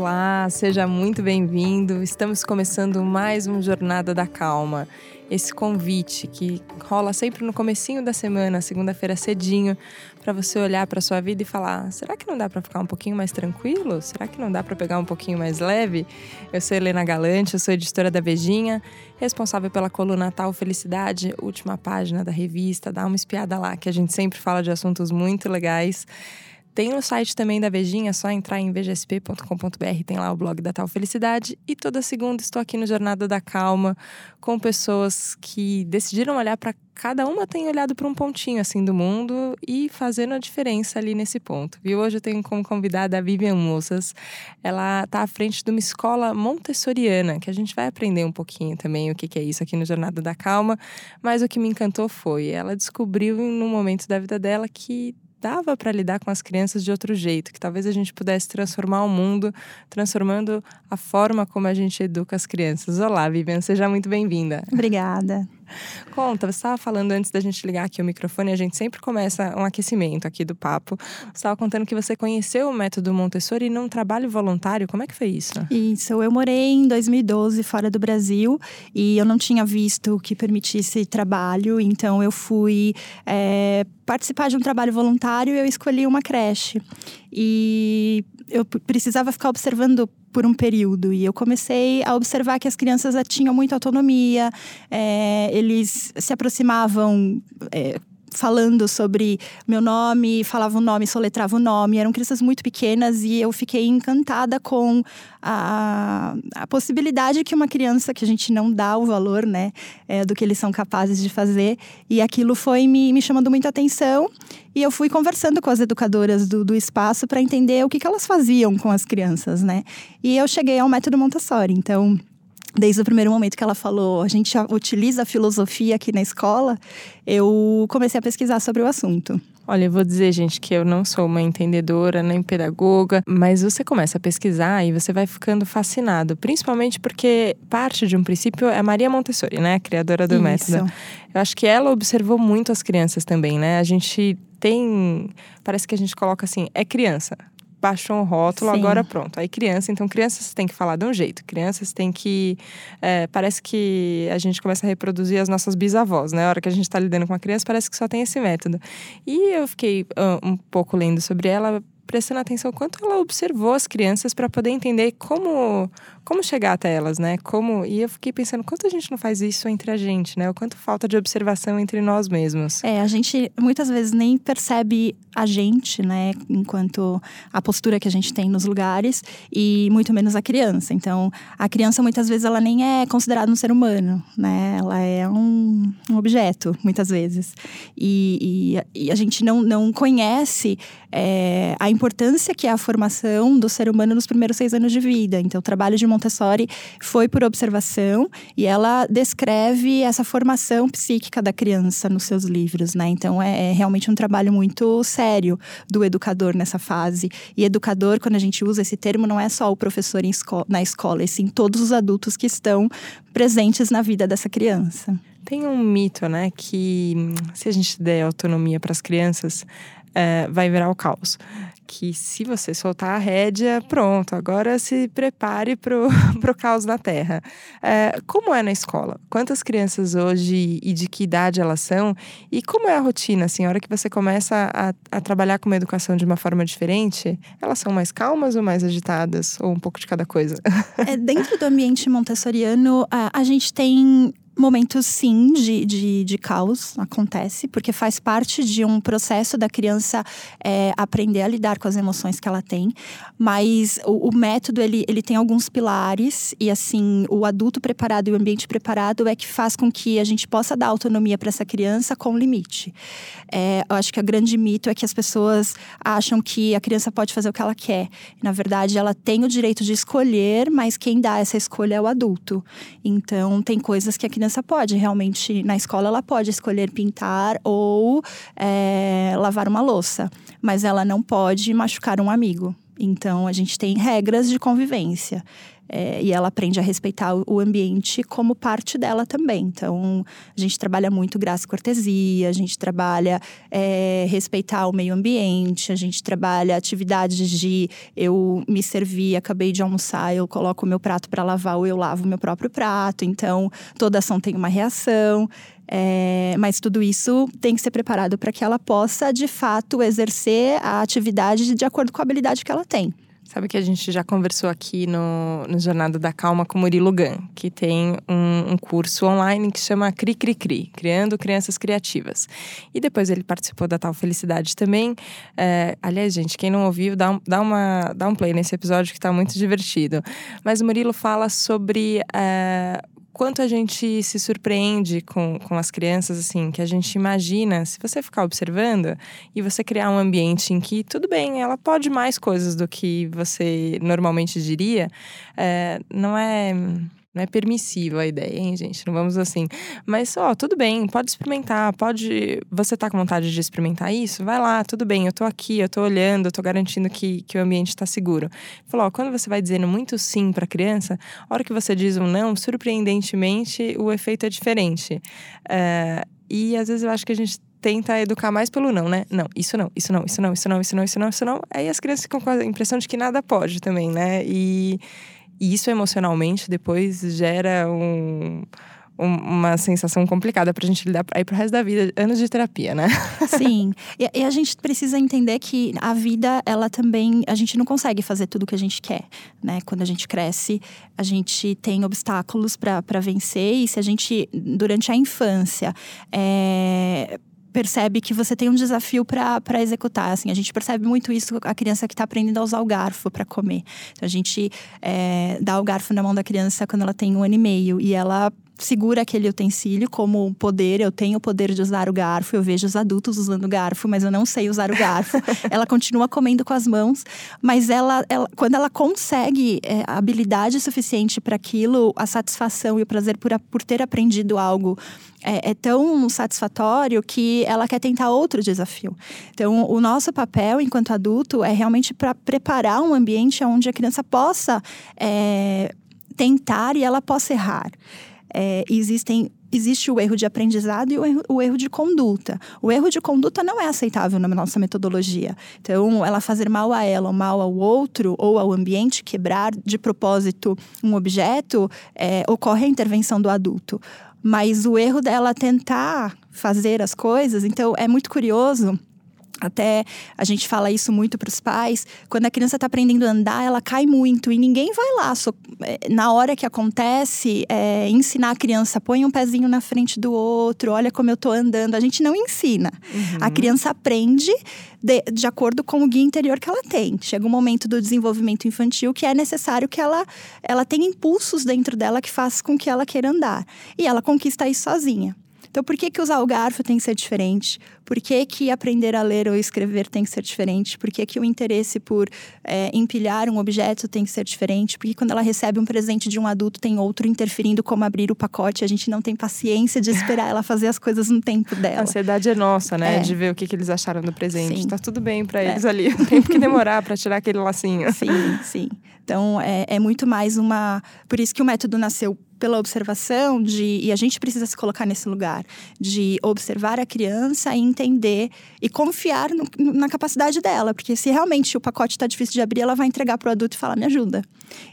Olá, seja muito bem-vindo. Estamos começando mais um Jornada da Calma. Esse convite que rola sempre no comecinho da semana, segunda-feira cedinho, para você olhar para sua vida e falar: será que não dá para ficar um pouquinho mais tranquilo? Será que não dá para pegar um pouquinho mais leve? Eu sou Helena Galante, eu sou editora da Vejinha, responsável pela coluna Tal Felicidade, última página da revista. Dá uma espiada lá, que a gente sempre fala de assuntos muito legais. Tem o site também da Vejinha, é só entrar em vgsp.com.br, tem lá o blog da Tal Felicidade. E toda segunda estou aqui no Jornada da Calma com pessoas que decidiram olhar para cada uma tem olhado para um pontinho assim do mundo e fazendo a diferença ali nesse ponto. Viu? Hoje eu tenho como convidada a Vivian Moças. Ela está à frente de uma escola montessoriana, que a gente vai aprender um pouquinho também o que, que é isso aqui no Jornada da Calma. Mas o que me encantou foi, ela descobriu num momento da vida dela que dava para lidar com as crianças de outro jeito, que talvez a gente pudesse transformar o mundo, transformando a forma como a gente educa as crianças. Olá, Vivian, seja muito bem-vinda. Obrigada. Conta, você estava falando antes da gente ligar aqui o microfone, a gente sempre começa um aquecimento aqui do papo. Você estava contando que você conheceu o método Montessori num trabalho voluntário. Como é que foi isso? Isso, eu morei em 2012 fora do Brasil e eu não tinha visto que permitisse trabalho, então eu fui é, participar de um trabalho voluntário e eu escolhi uma creche. E eu precisava ficar observando por um período. E eu comecei a observar que as crianças tinham muita autonomia, é, eles se aproximavam é, falando sobre meu nome, falava o nome, soletrava o nome. Eram crianças muito pequenas e eu fiquei encantada com a, a possibilidade que uma criança, que a gente não dá o valor, né, é, do que eles são capazes de fazer. E aquilo foi me, me chamando muita atenção. E eu fui conversando com as educadoras do, do espaço para entender o que, que elas faziam com as crianças, né. E eu cheguei ao método Montessori. Então, desde o primeiro momento que ela falou, a gente utiliza a filosofia aqui na escola, eu comecei a pesquisar sobre o assunto. Olha, eu vou dizer, gente, que eu não sou uma entendedora nem pedagoga, mas você começa a pesquisar e você vai ficando fascinado, principalmente porque parte de um princípio é Maria Montessori, né, a criadora do Isso. método. Eu acho que ela observou muito as crianças também, né? A gente tem, parece que a gente coloca assim, é criança baixou um rótulo, Sim. agora pronto. Aí criança, então crianças têm que falar de um jeito, crianças têm que. É, parece que a gente começa a reproduzir as nossas bisavós, né? A hora que a gente está lidando com uma criança, parece que só tem esse método. E eu fiquei uh, um pouco lendo sobre ela, prestando atenção quanto ela observou as crianças para poder entender como como chegar até elas, né? Como e eu fiquei pensando quanto a gente não faz isso entre a gente, né? O quanto falta de observação entre nós mesmos. É, a gente muitas vezes nem percebe a gente, né, enquanto a postura que a gente tem nos lugares e muito menos a criança. Então, a criança muitas vezes ela nem é considerada um ser humano, né? Ela é um, um objeto, muitas vezes. E, e, e, a gente não, não conhece é, a importância que é a formação do ser humano nos primeiros seis anos de vida. Então, trabalho de Montessori foi por observação e ela descreve essa formação psíquica da criança nos seus livros, né? Então, é, é realmente um trabalho muito sério do educador nessa fase. E educador, quando a gente usa esse termo, não é só o professor esco na escola, e sim todos os adultos que estão presentes na vida dessa criança. Tem um mito, né, que se a gente der autonomia para as crianças, é, vai virar o caos que se você soltar a rédea, pronto, agora se prepare para o caos na Terra. É, como é na escola? Quantas crianças hoje e de que idade elas são? E como é a rotina, assim, a hora que você começa a, a trabalhar com uma educação de uma forma diferente, elas são mais calmas ou mais agitadas? Ou um pouco de cada coisa? É, dentro do ambiente montessoriano, a, a gente tem momentos sim de, de, de, caos acontece, porque faz parte de um processo da criança é, aprender a lidar com as emoções que ela tem. Mas o, o, método ele, ele tem alguns pilares, e assim, o adulto preparado e o ambiente preparado é que faz com que a gente possa dar autonomia para essa criança com limite. É, eu acho que o grande mito é que as pessoas acham que a criança pode fazer o que ela quer. Na verdade, ela tem o direito de escolher, mas quem dá essa escolha é o adulto. Então, tem coisas que a criança criança pode realmente, na escola, ela pode escolher pintar ou é, lavar uma louça, mas ela não pode machucar um amigo. Então, a gente tem regras de convivência. É, e ela aprende a respeitar o ambiente como parte dela também. Então, a gente trabalha muito graça e cortesia, a gente trabalha é, respeitar o meio ambiente, a gente trabalha atividades de eu me servir, acabei de almoçar, eu coloco o meu prato para lavar ou eu lavo o meu próprio prato. Então, toda ação tem uma reação. É, mas tudo isso tem que ser preparado para que ela possa, de fato, exercer a atividade de acordo com a habilidade que ela tem. Sabe que a gente já conversou aqui no, no Jornada da Calma com Murilo Gan, que tem um, um, curso online que chama Cri Cri Cri, Criando Crianças Criativas. E depois ele participou da Tal Felicidade também. É, aliás, gente, quem não ouviu, dá um, dá, uma, dá um play nesse episódio que está muito divertido. Mas o Murilo fala sobre é, quanto a gente se surpreende com, com as crianças, assim, que a gente imagina, se você ficar observando e você criar um ambiente em que, tudo bem, ela pode mais coisas do que você normalmente diria, é, não é não é permissível a ideia, hein, gente? Não vamos assim. Mas, ó, tudo bem, pode experimentar, pode. Você tá com vontade de experimentar isso? Vai lá, tudo bem, eu tô aqui, eu tô olhando, eu tô garantindo que, que o ambiente tá seguro. Falou, ó, quando você vai dizendo muito sim pra criança, a hora que você diz um não, surpreendentemente, o efeito é diferente. É, e às vezes eu acho que a gente tenta educar mais pelo não, né? Não, isso não, isso não, isso não, isso não, isso não, isso não, isso não. Aí as crianças ficam com a impressão de que nada pode também, né? E e isso emocionalmente depois gera um, uma sensação complicada pra gente lidar aí pro resto da vida, anos de terapia, né? Sim. E, e, a gente precisa entender que a vida, ela também. A gente não consegue fazer tudo o que a gente quer, né? Quando a gente cresce, a gente tem obstáculos para vencer, e se a gente, durante a infância, é, percebe que você tem um desafio para executar. Assim, a gente percebe muito isso a criança que está aprendendo a usar o garfo para comer. Então, a gente é, dá o garfo na mão da criança quando ela tem um ano e meio e ela segura aquele utensílio como poder, eu tenho o poder de usar o garfo, eu vejo os adultos usando o garfo, mas eu não sei usar o garfo. ela continua comendo com as mãos, mas ela, ela quando ela consegue é, habilidade suficiente para aquilo, a satisfação e o prazer por, por ter aprendido algo é, é, tão satisfatório que ela quer tentar outro desafio. Então, o nosso papel enquanto adulto é realmente para preparar um ambiente onde a criança possa é, tentar e ela possa errar é, existem existe o erro de aprendizado e o erro, o erro, de conduta. O erro de conduta não é aceitável na nossa metodologia. Então, ela fazer mal a ela ou mal ao outro ou ao ambiente, quebrar de propósito um objeto, é, ocorre a intervenção do adulto. Mas o erro dela tentar fazer as coisas, então é muito curioso até a gente fala isso muito para os pais. Quando a criança está aprendendo a andar, ela cai muito e ninguém vai lá. So, é, na hora que acontece, é, ensinar a criança, põe um pezinho na frente do outro, olha como eu estou andando. A gente não ensina. Uhum. A criança aprende de, de acordo com o guia interior que ela tem. Chega um momento do desenvolvimento infantil que é necessário que ela, ela tenha impulsos dentro dela que façam com que ela queira andar. E ela conquista isso sozinha. Então, por que, que usar o garfo tem que ser diferente? Por que, que aprender a ler ou escrever tem que ser diferente? Por que, que o interesse por é, empilhar um objeto tem que ser diferente? Porque quando ela recebe um presente de um adulto, tem outro interferindo como abrir o pacote. A gente não tem paciência de esperar ela fazer as coisas no tempo dela. A ansiedade é nossa, né? É. De ver o que, que eles acharam do presente. Sim. Tá tudo bem para é. eles ali. O tempo que demorar para tirar aquele lacinho. Sim, sim. Então, é, é muito mais uma. Por isso que o método nasceu pela observação de e a gente precisa se colocar nesse lugar de observar a criança e entender e confiar no, na capacidade dela, porque se realmente o pacote está difícil de abrir, ela vai entregar para o adulto e falar me ajuda.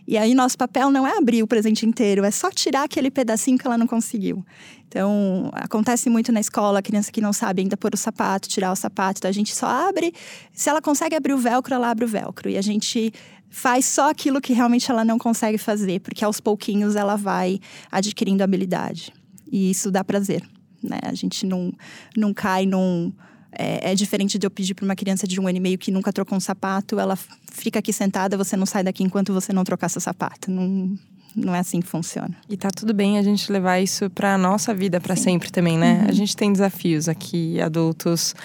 E aí nosso papel não é abrir o presente inteiro, é só tirar aquele pedacinho que ela não conseguiu. Então, acontece muito na escola, a criança que não sabe ainda pôr o sapato, tirar o sapato. Então, a gente só abre. Se ela consegue abrir o velcro, ela abre o velcro. E a gente faz só aquilo que realmente ela não consegue fazer, porque aos pouquinhos ela vai adquirindo habilidade. E isso dá prazer, né? A gente não, não cai num... É, é diferente de eu pedir para uma criança de um ano e meio que nunca trocou um sapato, ela fica aqui sentada, você não sai daqui enquanto você não trocar seu sapato. Não, não é assim que funciona. E tá tudo bem a gente levar isso para nossa vida para sempre também, né? Uhum. A gente tem desafios aqui, adultos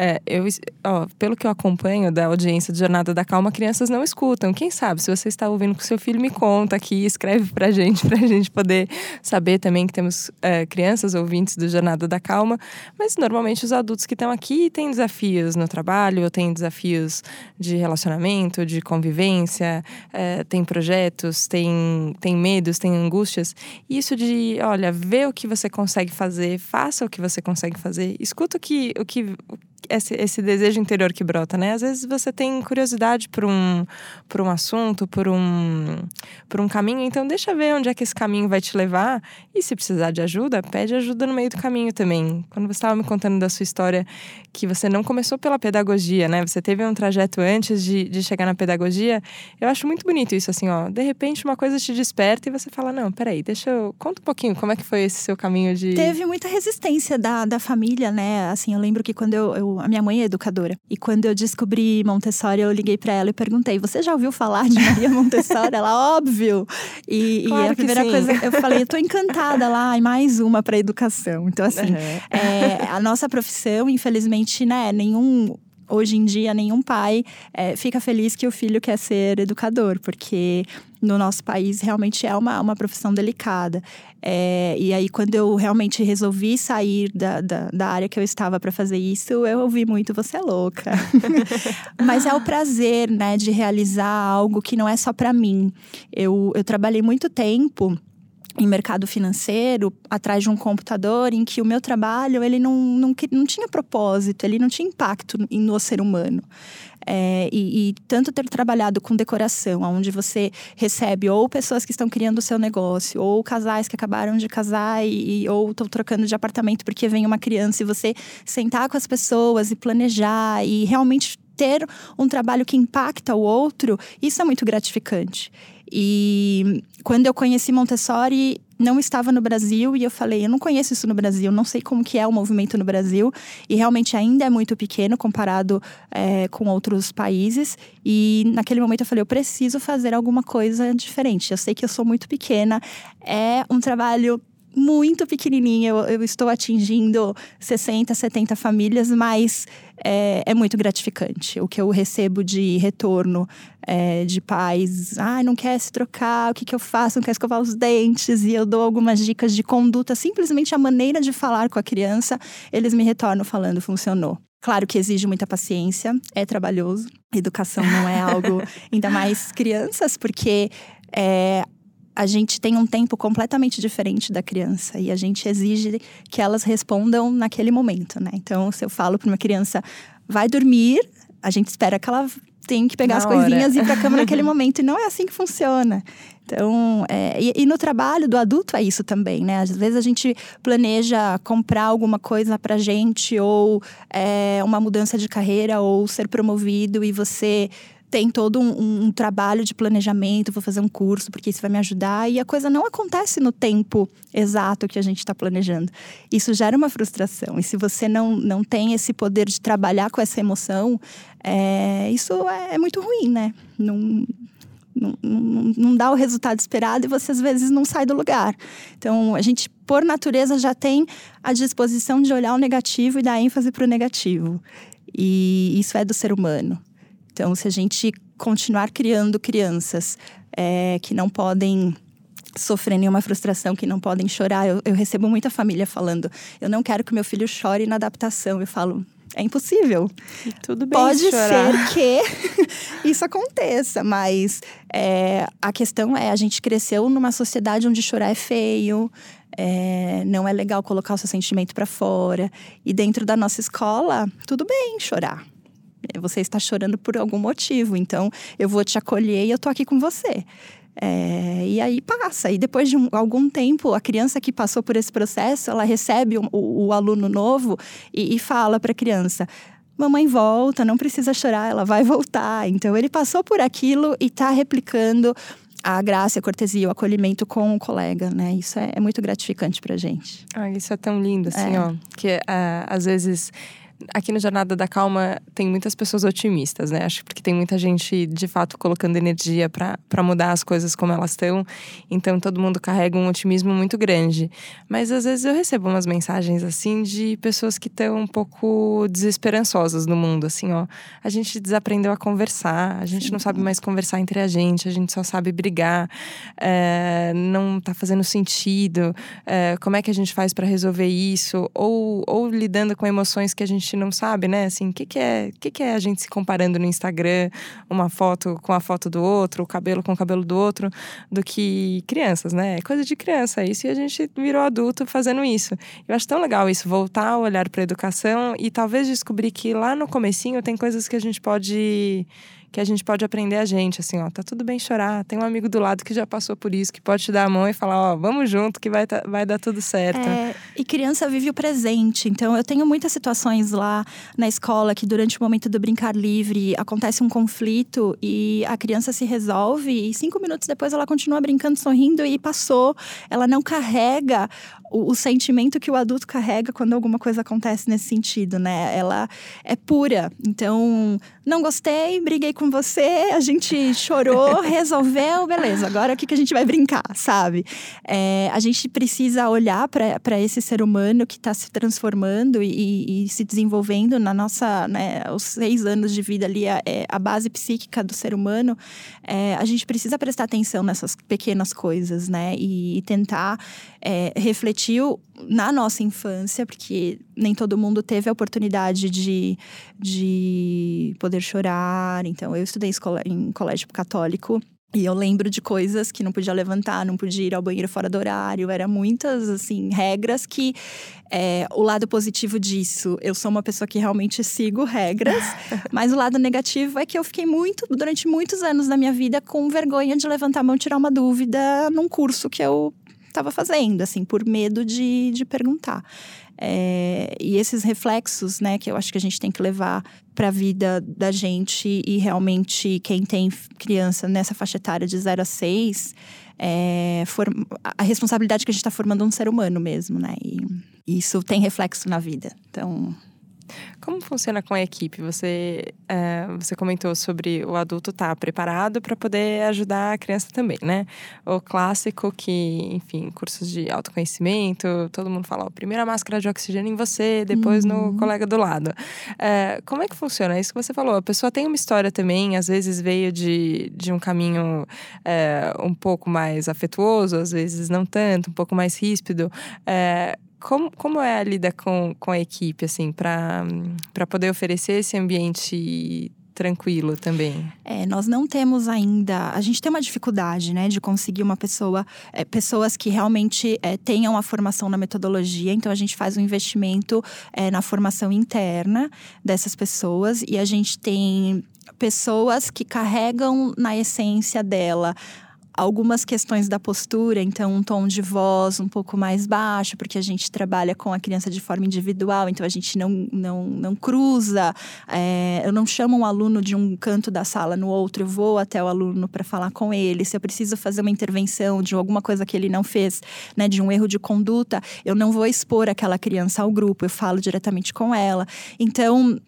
É, eu, ó, pelo que eu acompanho da audiência de Jornada da Calma, crianças não escutam. Quem sabe, se você está ouvindo com seu filho, me conta aqui, escreve pra gente, pra gente poder saber também que temos é, crianças ouvintes do Jornada da Calma. Mas normalmente os adultos que estão aqui têm desafios no trabalho, ou têm desafios de relacionamento, de convivência, é, tem projetos, tem, tem medos, tem angústias. Isso de, olha, ver o que você consegue fazer, faça o que você consegue fazer, escuta o que, o que, esse, esse desejo interior que brota, né? Às vezes você tem curiosidade por um, por um assunto, por um, por um caminho, então deixa ver onde é que esse caminho vai te levar. E se precisar de ajuda, pede ajuda no meio do caminho também. Quando você estava me contando da sua história, que você não começou pela pedagogia, né? Você teve um trajeto antes de, de chegar na pedagogia. Eu acho muito bonito isso, assim, ó. De repente uma coisa te desperta e você fala: não, peraí, deixa eu. Conta um pouquinho como é que foi esse seu caminho de. Teve muita resistência da, da família, né? Assim, eu lembro que quando eu, eu a minha mãe é educadora. E quando eu descobri Montessori, eu liguei para ela e perguntei: Você já ouviu falar de Maria Montessori? ela, óbvio. E, claro e a primeira sim. coisa, eu falei: Eu tô encantada lá, e mais uma para educação. Então, assim, uhum. é, a nossa profissão, infelizmente, né, nenhum hoje em dia nenhum pai é, fica feliz que o filho quer ser educador, porque no nosso país realmente é uma, uma profissão delicada. É, e aí, quando eu realmente resolvi sair da, da, da área que eu estava para fazer isso, eu ouvi muito: você é louca. Mas é o prazer, né, de realizar algo que não é só para mim. Eu, eu trabalhei muito tempo em mercado financeiro, atrás de um computador, em que o meu trabalho ele não, não, não tinha propósito, ele não tinha impacto no ser humano. É, e, e, tanto ter trabalhado com decoração, onde você recebe ou pessoas que estão criando o seu negócio, ou casais que acabaram de casar e, ou estão trocando de apartamento porque vem uma criança, e você sentar com as pessoas e planejar e realmente ter um trabalho que impacta o outro, isso é muito gratificante. E quando eu conheci Montessori, não estava no Brasil e eu falei, eu não conheço isso no Brasil, não sei como que é o movimento no Brasil e realmente ainda é muito pequeno comparado é, com outros países. E naquele momento eu falei, eu preciso fazer alguma coisa diferente. Eu sei que eu sou muito pequena, é um trabalho muito pequenininha, eu, eu, estou atingindo 60, 70 famílias, mas é, é muito gratificante. O que eu recebo de retorno é, de pais, ah, não quer se trocar, o que, que eu faço? Não quer escovar os dentes, e eu dou algumas dicas de conduta, simplesmente a maneira de falar com a criança, eles me retornam falando, funcionou. Claro que exige muita paciência, é trabalhoso. Educação não é algo, ainda mais crianças, porque é, a gente tem um tempo completamente diferente da criança e a gente exige que elas respondam naquele momento, né? Então, se eu falo para uma criança, vai dormir, a gente espera que ela tenha que pegar Na as hora. coisinhas e ir para a cama naquele momento. E não é assim que funciona. Então, é, e, e, no trabalho do adulto é isso também, né? Às vezes a gente planeja comprar alguma coisa pra gente, ou é, uma mudança de carreira, ou ser promovido, e você tem todo um, um, trabalho de planejamento, vou fazer um curso porque isso vai me ajudar e a coisa não acontece no tempo exato que a gente está planejando. Isso gera uma frustração e se você não, não tem esse poder de trabalhar com essa emoção, é, isso é, é muito ruim, né? Não, não, não, não, dá o resultado esperado e você às vezes não sai do lugar. Então, a gente, por natureza, já tem a disposição de olhar o negativo e dar ênfase para o negativo. E isso é do ser humano. Então, se a gente continuar criando crianças é, que não podem sofrer nenhuma frustração, que não podem chorar, eu, eu recebo muita família falando: eu não quero que meu filho chore na adaptação. Eu falo, é impossível. E tudo bem Pode chorar. ser que isso aconteça, mas é, a questão é: a gente cresceu numa sociedade onde chorar é feio, é, não é legal colocar o seu sentimento para fora. E dentro da nossa escola, tudo bem chorar. Você está chorando por algum motivo, então eu vou te acolher e eu tô aqui com você. É, e aí passa. E depois de um, algum tempo, a criança que passou por esse processo, ela recebe o, o, o aluno novo e, e fala para a criança: mamãe volta, não precisa chorar, ela vai voltar. Então ele passou por aquilo e está replicando a graça, a cortesia, o acolhimento com o colega, né? Isso é, é muito gratificante pra gente. Ah, isso é tão lindo, assim, é. ó. Que uh, às vezes aqui no Jornada da Calma tem muitas pessoas otimistas, né? Acho porque tem muita gente de fato colocando energia para mudar as coisas como elas estão. Então todo mundo carrega um otimismo muito grande. Mas às vezes eu recebo umas mensagens assim de pessoas que estão um pouco desesperançosas no mundo, assim, ó. A gente desaprendeu a conversar, a gente não sabe mais conversar entre a gente, a gente só sabe brigar, é, não tá fazendo sentido. É, como é que a gente faz para resolver isso? Ou, ou lidando com emoções que a gente não sabe, né? Assim, o que, que, é, que, que é a gente se comparando no Instagram, uma foto com a foto do outro, o cabelo com o cabelo do outro, do que crianças, né? É coisa de criança isso e a gente virou adulto fazendo isso. Eu acho tão legal isso, voltar a olhar para a educação e talvez descobrir que lá no comecinho tem coisas que a gente pode que a gente pode aprender a gente, assim, ó, tá tudo bem chorar, tem um amigo do lado que já passou por isso, que pode te dar a mão e falar, ó, vamos junto que vai, tá, vai dar tudo certo. É, e criança vive o presente, então eu tenho muitas situações lá na escola que durante o momento do brincar livre acontece um conflito e a criança se resolve e cinco minutos depois ela continua brincando, sorrindo e passou. Ela não carrega o, o, sentimento que o adulto carrega quando alguma coisa acontece nesse sentido, né? Ela é pura. Então, não gostei, briguei com você, a gente chorou, resolveu, beleza, agora o que, que a gente vai brincar, sabe? É, a gente precisa olhar para esse ser humano que está se transformando e, e, se desenvolvendo na nossa, né, os seis anos de vida ali, a, é, a base psíquica do ser humano. É, a gente precisa prestar atenção nessas pequenas coisas, né? E, e tentar é, refletiu na nossa infância, porque nem todo mundo teve a oportunidade de, de poder chorar. Então, eu estudei escola, em colégio católico. E eu lembro de coisas que não podia levantar, não podia ir ao banheiro fora do horário. Era muitas, assim, regras que… É, o lado positivo disso, eu sou uma pessoa que realmente sigo regras. mas o lado negativo é que eu fiquei muito, durante muitos anos da minha vida, com vergonha de levantar a mão e tirar uma dúvida num curso que eu estava fazendo, assim, por medo de, de perguntar. É, e esses reflexos, né, que eu acho que a gente tem que levar para a vida da gente e realmente quem tem criança nessa faixa etária de 0 a 6, é, a responsabilidade que a gente está formando um ser humano mesmo, né? E isso tem reflexo na vida. Então, como funciona com a equipe? Você, é, você comentou sobre o adulto estar tá preparado para poder ajudar a criança também, né? O clássico que, enfim, cursos de autoconhecimento, todo mundo fala, ó, primeiro a máscara de oxigênio em você, depois uhum. no colega do lado. É, como é que funciona? É isso que você falou. A pessoa tem uma história também, às vezes veio de, de um caminho é, um pouco mais afetuoso, às vezes não tanto, um pouco mais ríspido. É, como, como é a lida com, com a equipe, assim, para poder oferecer esse ambiente tranquilo também? É, nós não temos ainda. A gente tem uma dificuldade, né, de conseguir uma pessoa, é, pessoas que realmente é, tenham a formação na metodologia. Então a gente faz um investimento é, na formação interna dessas pessoas e a gente tem pessoas que carregam na essência dela algumas questões da postura, então um tom de voz um pouco mais baixo, porque a gente trabalha com a criança de forma individual, então a gente não, não, não cruza, é, eu não chamo um aluno de um canto da sala no outro, eu vou até o aluno para falar com ele. Se eu preciso fazer uma intervenção de alguma coisa que ele não fez, né, de um erro de conduta, eu não vou expor aquela criança ao grupo, eu falo diretamente com ela. Então,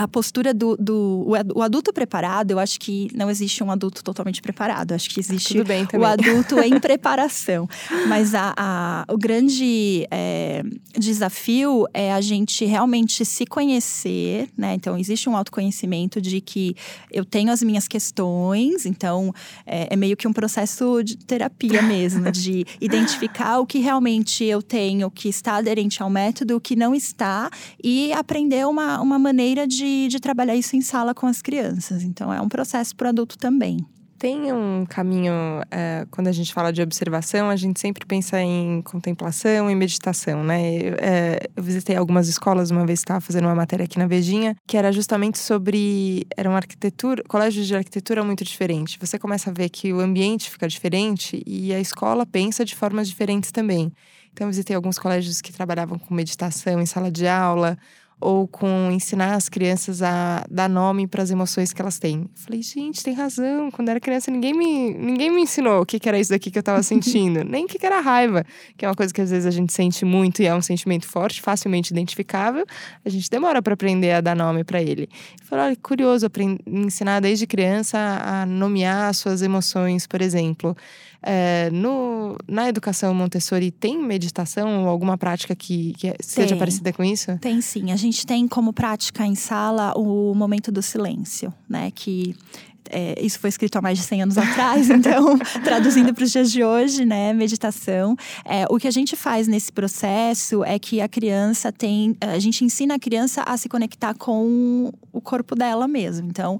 a postura do, do o adulto preparado, eu acho que não existe um adulto totalmente preparado. Eu acho que existe o adulto em preparação. Mas a, a, o grande é, desafio é a gente realmente se conhecer, né? Então, existe um autoconhecimento de que eu tenho as minhas questões, então é, é meio que um processo de terapia mesmo, de identificar o que realmente eu tenho que está aderente ao método, o que não está, e aprender uma, uma maneira de de, trabalhar isso em sala com as crianças. Então, é um processo para o adulto também. Tem um caminho, é, quando a gente fala de observação, a gente sempre pensa em contemplação e meditação, né? Eu, é, eu visitei algumas escolas uma vez, estava fazendo uma matéria aqui na Vejinha, que era justamente sobre. Era uma arquitetura, colégio de arquitetura muito diferente. Você começa a ver que o ambiente fica diferente e a escola pensa de formas diferentes também. Então, eu visitei alguns colégios que trabalhavam com meditação em sala de aula, ou com ensinar as crianças a dar nome para as emoções que elas têm. Eu falei, gente, tem razão. Quando era criança, ninguém me, ninguém me ensinou o que, que era isso daqui que eu estava sentindo, nem o que, que era raiva, que é uma coisa que às vezes a gente sente muito e é um sentimento forte, facilmente identificável. A gente demora para aprender a dar nome para ele. Eu falei, olha, curioso ensinar desde criança a nomear suas emoções, por exemplo. É, no, na educação Montessori tem meditação ou alguma prática que, que seja tem. parecida com isso? Tem sim. A gente tem como prática em sala o momento do silêncio, né? Que é, isso foi escrito há mais de 100 anos atrás, então, traduzindo para os dias de hoje, né, meditação. É, o que a gente faz nesse processo é que a criança tem. A gente ensina a criança a se conectar com o corpo dela mesmo. Então,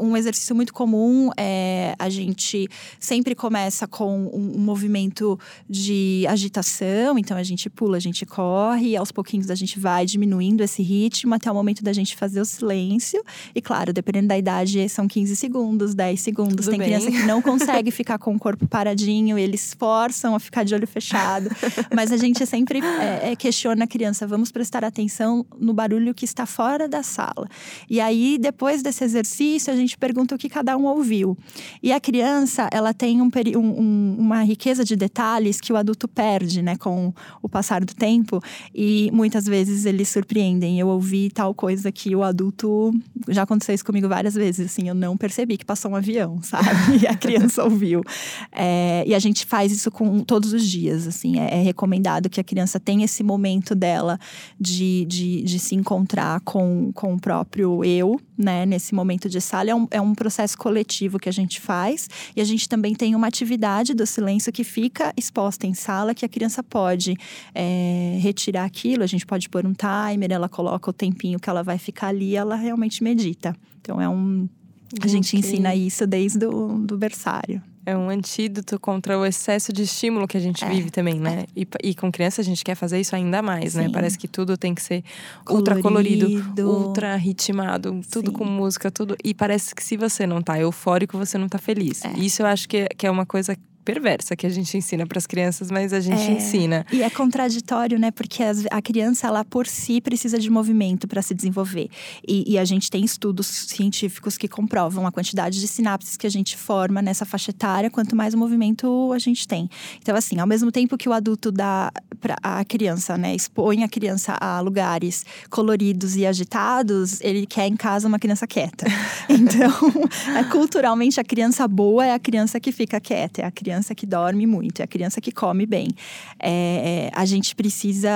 um exercício muito comum é a gente sempre começa com um, movimento de agitação, então a gente pula, a gente corre, e aos pouquinhos a gente vai diminuindo esse ritmo até o momento da gente fazer o silêncio. E claro, dependendo da idade, são 15 segundos segundos, 10 segundos. Tudo Tem bem. criança que não consegue ficar com o corpo paradinho, eles forçam a ficar de olho fechado. Mas a gente sempre é, é, questiona a criança: vamos prestar atenção no barulho que está fora da sala. E aí, depois desse exercício, a gente pergunta o que cada um ouviu. E a criança, ela tem um, um, uma riqueza de detalhes que o adulto perde, né, com o passar do tempo. E muitas vezes eles surpreendem. Eu ouvi tal coisa que o adulto. Já aconteceu isso comigo várias vezes, assim, eu não percebi que passou um avião, sabe? E a criança ouviu. É, e a gente faz isso com todos os dias, assim. É, é, recomendado que a criança tenha esse momento dela de, de, de, se encontrar com, com o próprio eu, né? Nesse momento de sala. É um, é um processo coletivo que a gente faz. E a gente também tem uma atividade do silêncio que fica exposta em sala, que a criança pode é, retirar aquilo. A gente pode pôr um timer, ela coloca o tempinho que ela vai ficar ali, ela realmente medita. Então é um a gente ensina isso desde o do berçário. É um antídoto contra o excesso de estímulo que a gente é, vive também, né? É. E, e, com criança a gente quer fazer isso ainda mais, né? Sim. né? Parece que tudo tem que ser ultra colorido, ultra ritmado, tudo Sim. com música, tudo. E parece que se você não tá eufórico, você não tá feliz. É. Isso eu acho que, que é uma coisa perversa que a gente ensina para as crianças, mas a gente é, ensina. E é contraditório, né? Porque a criança, ela por si precisa de movimento para se desenvolver. E, e, a gente tem estudos científicos que comprovam a quantidade de sinapses que a gente forma nessa faixa etária, quanto mais movimento a gente tem. Então, assim, ao mesmo tempo que o adulto dá para a criança, né, expõe a criança a lugares coloridos e agitados, ele quer em casa uma criança quieta. Então, é, culturalmente, a criança boa é a criança que fica quieta, é a criança criança que dorme muito, é a criança que come bem. É, é, a gente precisa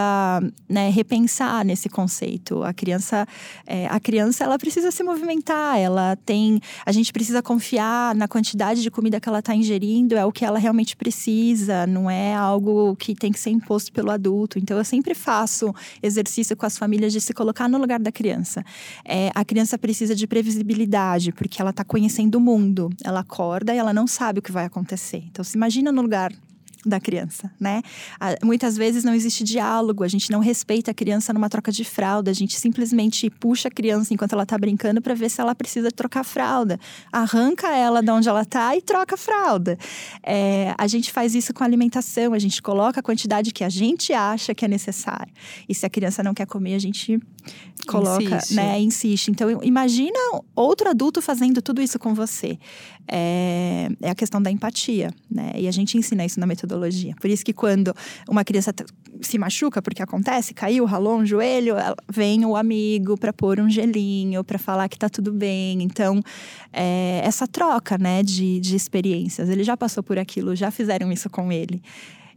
né, repensar nesse conceito. A criança, é, a criança, ela precisa se movimentar, ela tem. A gente precisa confiar na quantidade de comida que ela está ingerindo, é o que ela realmente precisa, não é algo que tem que ser imposto pelo adulto. Então, eu sempre faço exercício com as famílias de se colocar no lugar da criança. É, a criança precisa de previsibilidade, porque ela está conhecendo o mundo. Ela acorda e ela não sabe o que vai acontecer. Então, imagina no lugar da criança, né? Muitas vezes não existe diálogo, a gente não respeita a criança numa troca de fralda, a gente simplesmente puxa a criança enquanto ela tá brincando para ver se ela precisa trocar fralda, arranca ela de onde ela tá e troca a fralda. É, a gente faz isso com a alimentação, a gente coloca a quantidade que a gente acha que é necessária. E se a criança não quer comer, a gente coloca, insiste. né, insiste. Então imagina outro adulto fazendo tudo isso com você. É, é a questão da empatia, né? E a gente ensina isso na metodologia metodologia. Por isso que quando uma criança se machuca, porque acontece, caiu, ralou um joelho, vem o amigo para pôr um gelinho, para falar que tá tudo bem. Então, é, essa troca, né, de, de experiências. Ele já passou por aquilo, já fizeram isso com ele.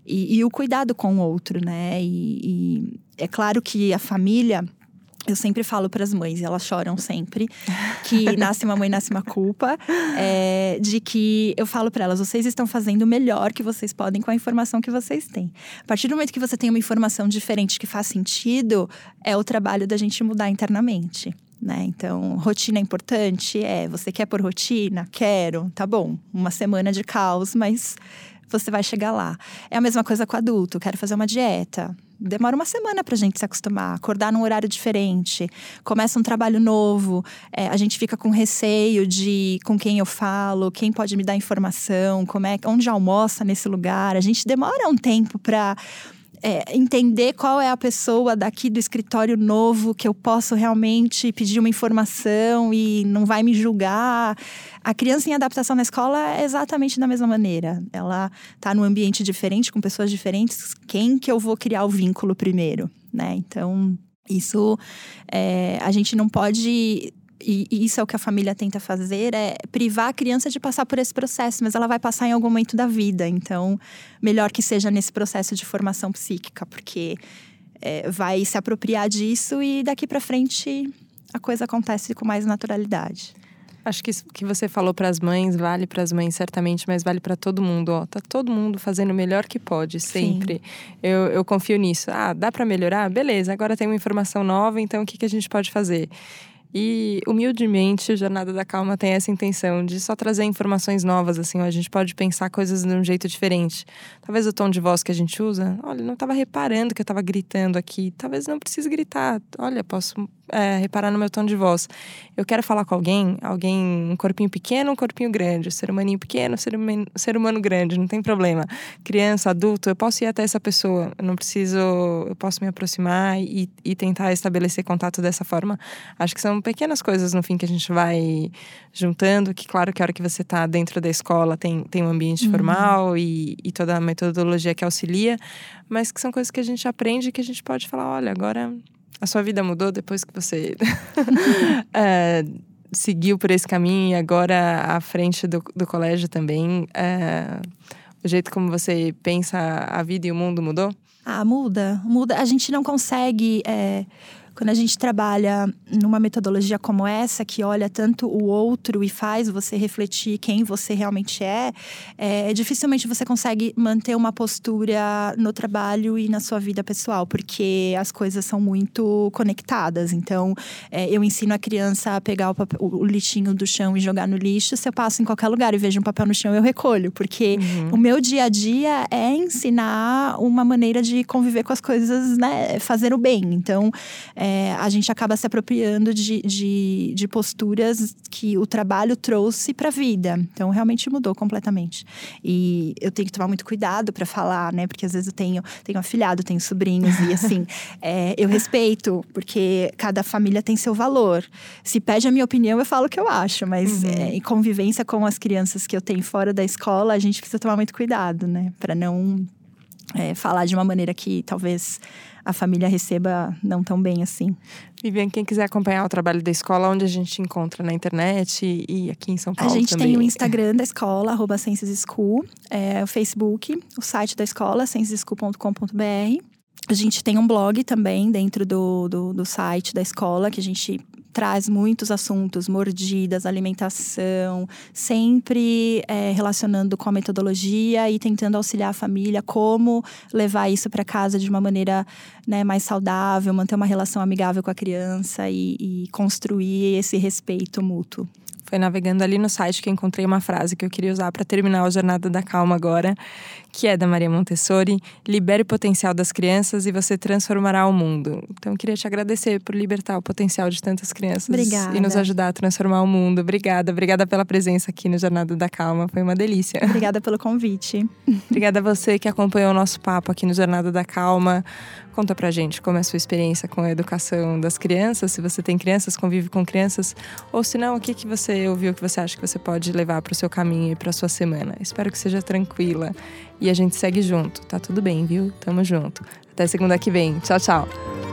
E, e o cuidado com o outro, né? E, e é claro que a família eu sempre falo para as mães, e elas choram sempre, que nasce uma mãe, nasce uma culpa, é, de que eu falo para elas: vocês estão fazendo o melhor que vocês podem com a informação que vocês têm. A partir do momento que você tem uma informação diferente que faz sentido, é o trabalho da gente mudar internamente. Né? Então, rotina é importante? É. Você quer por rotina? Quero. Tá bom. Uma semana de caos, mas você vai chegar lá. É a mesma coisa com adulto. Quero fazer uma dieta demora uma semana para a gente se acostumar, acordar num horário diferente, começa um trabalho novo, é, a gente fica com receio de com quem eu falo, quem pode me dar informação, como é, onde almoça nesse lugar. A gente demora um tempo para é, entender qual é a pessoa daqui do escritório novo que eu posso realmente pedir uma informação e não vai me julgar. A criança em adaptação na escola é exatamente da mesma maneira. Ela está num ambiente diferente, com pessoas diferentes. Quem que eu vou criar o vínculo primeiro, né? Então, isso é, a gente não pode e, isso é o que a família tenta fazer, é privar a criança de passar por esse processo, mas ela vai passar em algum momento da vida. Então, melhor que seja nesse processo de formação psíquica, porque é, vai se apropriar disso e daqui para frente a coisa acontece com mais naturalidade. Acho que isso que você falou para as mães vale para as mães certamente, mas vale para todo mundo. Ó, tá todo mundo fazendo o melhor que pode sempre. Eu, eu confio nisso. Ah, dá para melhorar? Beleza. Agora tem uma informação nova, então o que, que a gente pode fazer? E humildemente, o Jornada da Calma tem essa intenção de só trazer informações novas, assim, ó, a gente pode pensar coisas de um jeito diferente. Talvez o tom de voz que a gente usa, olha, não estava reparando que eu estava gritando aqui, talvez não precise gritar. Olha, posso é, reparar no meu tom de voz. Eu quero falar com alguém, alguém, um corpinho pequeno, um corpinho grande, ser humaninho pequeno, ser, humano, ser humano grande, não tem problema. Criança, adulto, eu posso ir até essa pessoa, eu não preciso, eu posso me aproximar e, e tentar estabelecer contato dessa forma. Acho que são pequenas coisas no fim que a gente vai juntando, que claro que a hora que você está dentro da escola tem, tem um ambiente uhum. formal e, e toda a metodologia que auxilia, mas que são coisas que a gente aprende e que a gente pode falar, olha, agora a sua vida mudou depois que você é, seguiu por esse caminho e agora à frente do, do colégio também. É, o jeito como você pensa a vida e o mundo mudou? Ah, muda, muda. A gente não consegue. É quando a gente trabalha numa metodologia como essa, que olha tanto o outro e faz você refletir quem você realmente é, é dificilmente você consegue manter uma postura no trabalho e na sua vida pessoal, porque as coisas são muito conectadas. Então, é, eu ensino a criança a pegar o, papel, o, lixinho do chão e jogar no lixo. Se eu passo em qualquer lugar e vejo um papel no chão, eu recolho, porque uhum. o meu dia a dia é ensinar uma maneira de conviver com as coisas, né? Fazer o bem. Então, é, a gente acaba se apropriando de, de, de posturas que o trabalho trouxe para a vida. Então, realmente mudou completamente. E eu tenho que tomar muito cuidado para falar, né? Porque às vezes eu tenho, tenho afilhado, tenho sobrinhos, e assim, é, eu respeito, porque cada família tem seu valor. Se pede a minha opinião, eu falo o que eu acho, mas uhum. é, em convivência com as crianças que eu tenho fora da escola, a gente precisa tomar muito cuidado, né? Para não é, falar de uma maneira que talvez a família receba não tão bem assim. Vivian, quem quiser acompanhar o trabalho da escola, onde a gente encontra na internet e aqui em São Paulo A gente também. tem o Instagram da escola, arroba School, é, o Facebook, o site da escola, cienceschool.com.br. A gente tem um blog também dentro do, do, do site da escola, que a gente traz muitos assuntos, mordidas, alimentação, sempre é, relacionando com a metodologia e tentando auxiliar a família como levar isso para casa de uma maneira né, mais saudável, manter uma relação amigável com a criança e, e construir esse respeito mútuo. Foi navegando ali no site que encontrei uma frase que eu queria usar para terminar a Jornada da Calma agora, que é da Maria Montessori: libere o potencial das crianças e você transformará o mundo. Então, eu queria te agradecer por libertar o potencial de tantas crianças obrigada. e nos ajudar a transformar o mundo. Obrigada, obrigada pela presença aqui no Jornada da Calma, foi uma delícia. Obrigada pelo convite. obrigada a você que acompanhou o nosso papo aqui no Jornada da Calma. Conta pra gente como é a sua experiência com a educação das crianças, se você tem crianças, convive com crianças, ou se não, o que, que você ouviu que você acha que você pode levar para o seu caminho e para sua semana. Espero que seja tranquila e a gente segue junto. Tá tudo bem, viu? Tamo junto. Até segunda que vem. Tchau, tchau.